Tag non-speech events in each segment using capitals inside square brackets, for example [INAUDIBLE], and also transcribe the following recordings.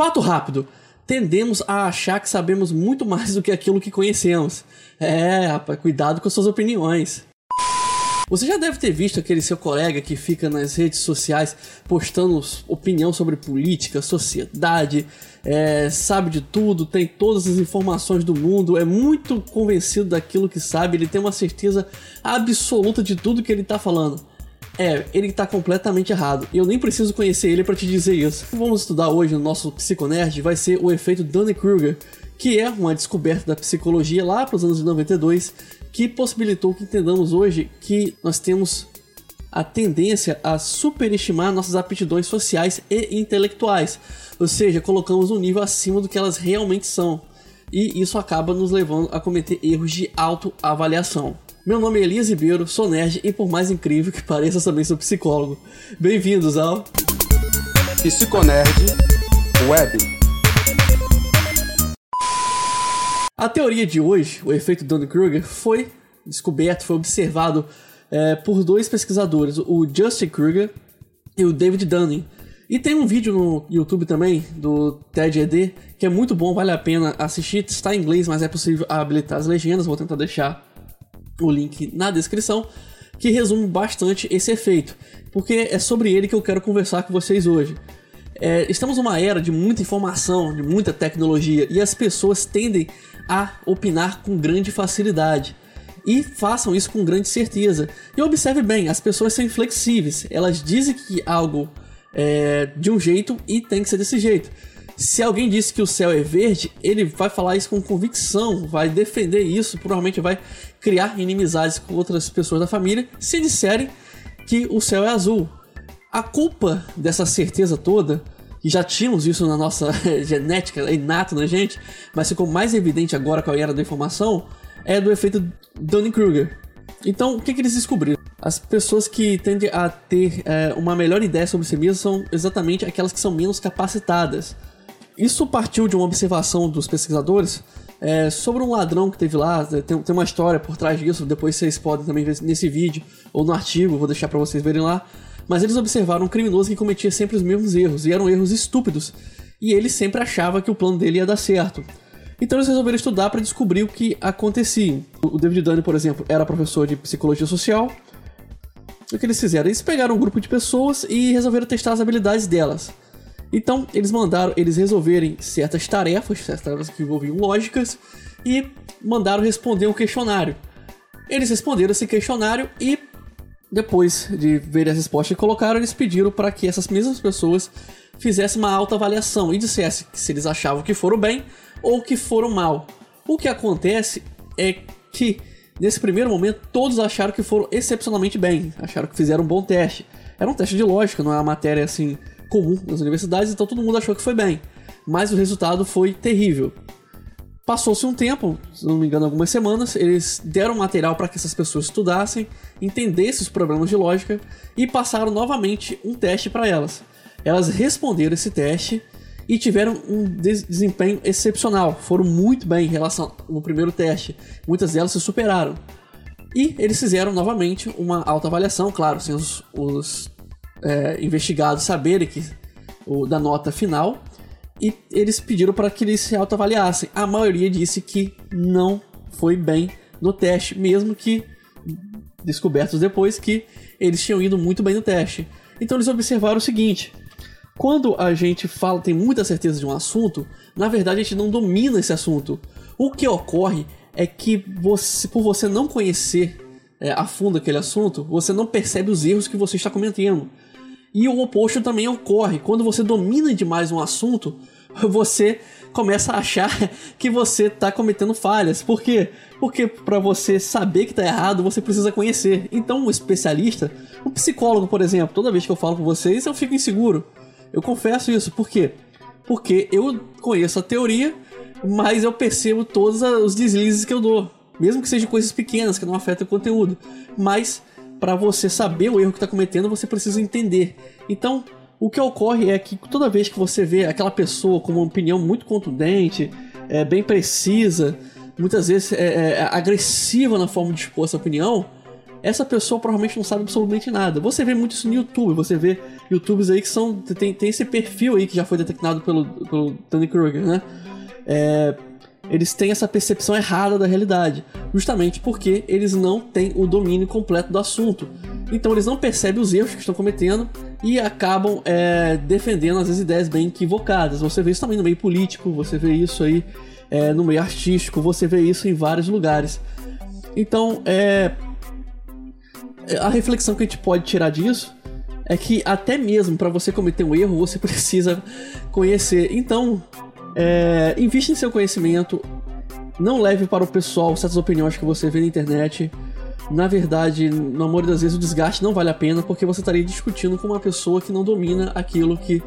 Fato rápido. Tendemos a achar que sabemos muito mais do que aquilo que conhecemos. É, rapaz, cuidado com suas opiniões. Você já deve ter visto aquele seu colega que fica nas redes sociais postando opinião sobre política, sociedade, é, sabe de tudo, tem todas as informações do mundo, é muito convencido daquilo que sabe, ele tem uma certeza absoluta de tudo que ele está falando. É, ele está completamente errado. Eu nem preciso conhecer ele para te dizer isso. O que vamos estudar hoje no nosso Psiconerd vai ser o efeito Dunning-Kruger, que é uma descoberta da psicologia lá para os anos 92, que possibilitou que entendamos hoje que nós temos a tendência a superestimar nossas aptidões sociais e intelectuais, ou seja, colocamos um nível acima do que elas realmente são. E isso acaba nos levando a cometer erros de autoavaliação. Meu nome é Elias Ribeiro, sou nerd e por mais incrível que pareça, também sou psicólogo. Bem-vindos ao Psiconerd Web. A teoria de hoje, o efeito Dunning-Kruger, foi descoberto, foi observado é, por dois pesquisadores, o Justin Kruger e o David Dunning. E tem um vídeo no YouTube também, do TED-ED, que é muito bom, vale a pena assistir. Está em inglês, mas é possível habilitar as legendas, vou tentar deixar o link na descrição, que resume bastante esse efeito, porque é sobre ele que eu quero conversar com vocês hoje. É, estamos numa era de muita informação, de muita tecnologia, e as pessoas tendem a opinar com grande facilidade. E façam isso com grande certeza. E observe bem, as pessoas são inflexíveis. Elas dizem que algo é de um jeito e tem que ser desse jeito. Se alguém disse que o céu é verde, ele vai falar isso com convicção, vai defender isso, provavelmente vai criar inimizades com outras pessoas da família se disserem que o céu é azul. A culpa dessa certeza toda e já tínhamos isso na nossa [LAUGHS] genética, é inato na gente, mas ficou mais evidente agora com a era da informação, é do efeito Dunning-Kruger. Então, o que, que, eles descobriram? As pessoas que tendem a ter é, uma melhor ideia sobre si mesmas são exatamente aquelas que são menos capacitadas. Isso partiu de uma observação dos pesquisadores é, sobre um ladrão que teve lá. Tem, tem, uma história por trás disso, depois vocês podem também ver nesse vídeo ou no artigo, vou deixar para vocês verem lá mas eles observaram um criminoso que cometia sempre os mesmos erros, e eram erros estúpidos, e ele sempre achava que o plano dele ia dar certo. Então eles resolveram estudar para descobrir o que acontecia. O David Dunn, por exemplo, era professor de psicologia social. O que eles fizeram? Eles pegaram um grupo de pessoas e resolveram testar as habilidades delas. Então, eles mandaram eles resolverem certas tarefas, certas tarefas que envolviam lógicas, e mandaram responder um questionário. Eles responderam esse questionário e depois de ver as respostas que colocaram, eles pediram para que essas mesmas pessoas fizessem uma autoavaliação e dissessem se eles achavam que foram bem ou que foram mal. O que acontece é que nesse primeiro momento todos acharam que foram excepcionalmente bem, acharam que fizeram um bom teste. Era um teste de lógica, não é uma matéria assim comum nas universidades, então todo mundo achou que foi bem. Mas o resultado foi terrível. Passou-se um tempo, se não me engano, algumas semanas, eles deram material para que essas pessoas estudassem, entendessem os problemas de lógica e passaram novamente um teste para elas. Elas responderam esse teste e tiveram um desempenho excepcional, foram muito bem em relação ao primeiro teste. Muitas delas se superaram. E eles fizeram novamente uma autoavaliação, claro, sem os, os é, investigados saberem que, o, da nota final e eles pediram para que eles se autoavaliassem. A maioria disse que não foi bem no teste, mesmo que descobertos depois que eles tinham ido muito bem no teste. Então eles observaram o seguinte: quando a gente fala, tem muita certeza de um assunto, na verdade a gente não domina esse assunto. O que ocorre é que você, por você não conhecer é, a fundo aquele assunto, você não percebe os erros que você está cometendo. E o oposto também ocorre. Quando você domina demais um assunto, [LAUGHS] você começa a achar [LAUGHS] que você está cometendo falhas. Por quê? Porque para você saber que está errado, você precisa conhecer. Então, um especialista, um psicólogo, por exemplo, toda vez que eu falo com vocês, eu fico inseguro. Eu confesso isso. Por quê? Porque eu conheço a teoria, mas eu percebo todos os deslizes que eu dou. Mesmo que sejam coisas pequenas que não afetam o conteúdo. Mas para você saber o erro que está cometendo, você precisa entender. Então, o que ocorre é que toda vez que você vê aquela pessoa com uma opinião muito contundente, é, bem precisa, muitas vezes é, é, agressiva na forma de expor essa opinião, essa pessoa provavelmente não sabe absolutamente nada. Você vê muito isso no YouTube, você vê YouTubers aí que são. Tem, tem esse perfil aí que já foi detectado pelo, pelo Danny Kruger, né? É, eles têm essa percepção errada da realidade, justamente porque eles não têm o domínio completo do assunto. Então eles não percebem os erros que estão cometendo e acabam é, defendendo às vezes ideias bem equivocadas. Você vê isso também no meio político, você vê isso aí é, no meio artístico, você vê isso em vários lugares. Então, é, a reflexão que a gente pode tirar disso é que até mesmo para você cometer um erro você [LAUGHS] precisa conhecer. Então, é, investe em seu conhecimento, não leve para o pessoal certas opiniões que você vê na internet. Na verdade, na maioria das vezes o desgaste não vale a pena porque você estaria discutindo com uma pessoa que não domina aquilo que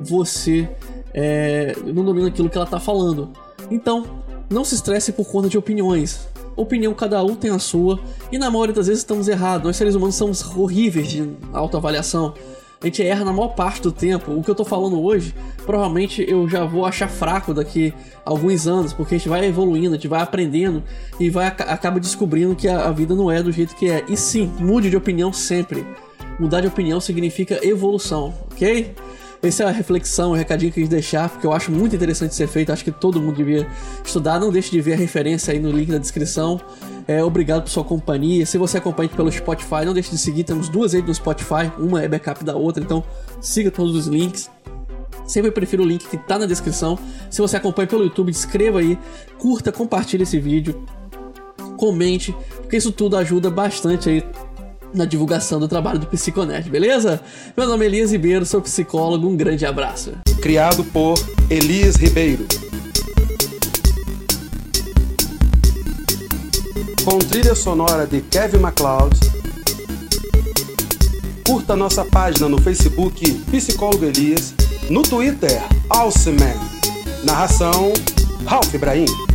você é, não domina aquilo que ela está falando. Então, não se estresse por conta de opiniões. Opinião cada um tem a sua e na maioria das vezes estamos errados. Nós seres humanos somos horríveis de autoavaliação. A gente erra na maior parte do tempo. O que eu tô falando hoje, provavelmente eu já vou achar fraco daqui a alguns anos, porque a gente vai evoluindo, a gente vai aprendendo e vai acaba descobrindo que a, a vida não é do jeito que é. E sim, mude de opinião sempre. Mudar de opinião significa evolução, ok? Essa é a reflexão, o recadinho que eu quis deixar, porque eu acho muito interessante ser feito, acho que todo mundo devia estudar. Não deixe de ver a referência aí no link da descrição. É, obrigado por sua companhia. Se você acompanha pelo Spotify, não deixe de seguir. Temos duas aí no Spotify, uma é backup da outra, então siga todos os links. Sempre prefiro o link que está na descrição. Se você acompanha pelo YouTube, inscreva aí, curta, compartilhe esse vídeo, comente, porque isso tudo ajuda bastante aí na divulgação do trabalho do Psiconerd, beleza? Meu nome é Elias Ribeiro, sou psicólogo, um grande abraço. Criado por Elias Ribeiro. Com trilha sonora de Kevin MacLeod. Curta nossa página no Facebook Psicólogo Elias, no Twitter Alceman. Narração Ralph Ibrahim.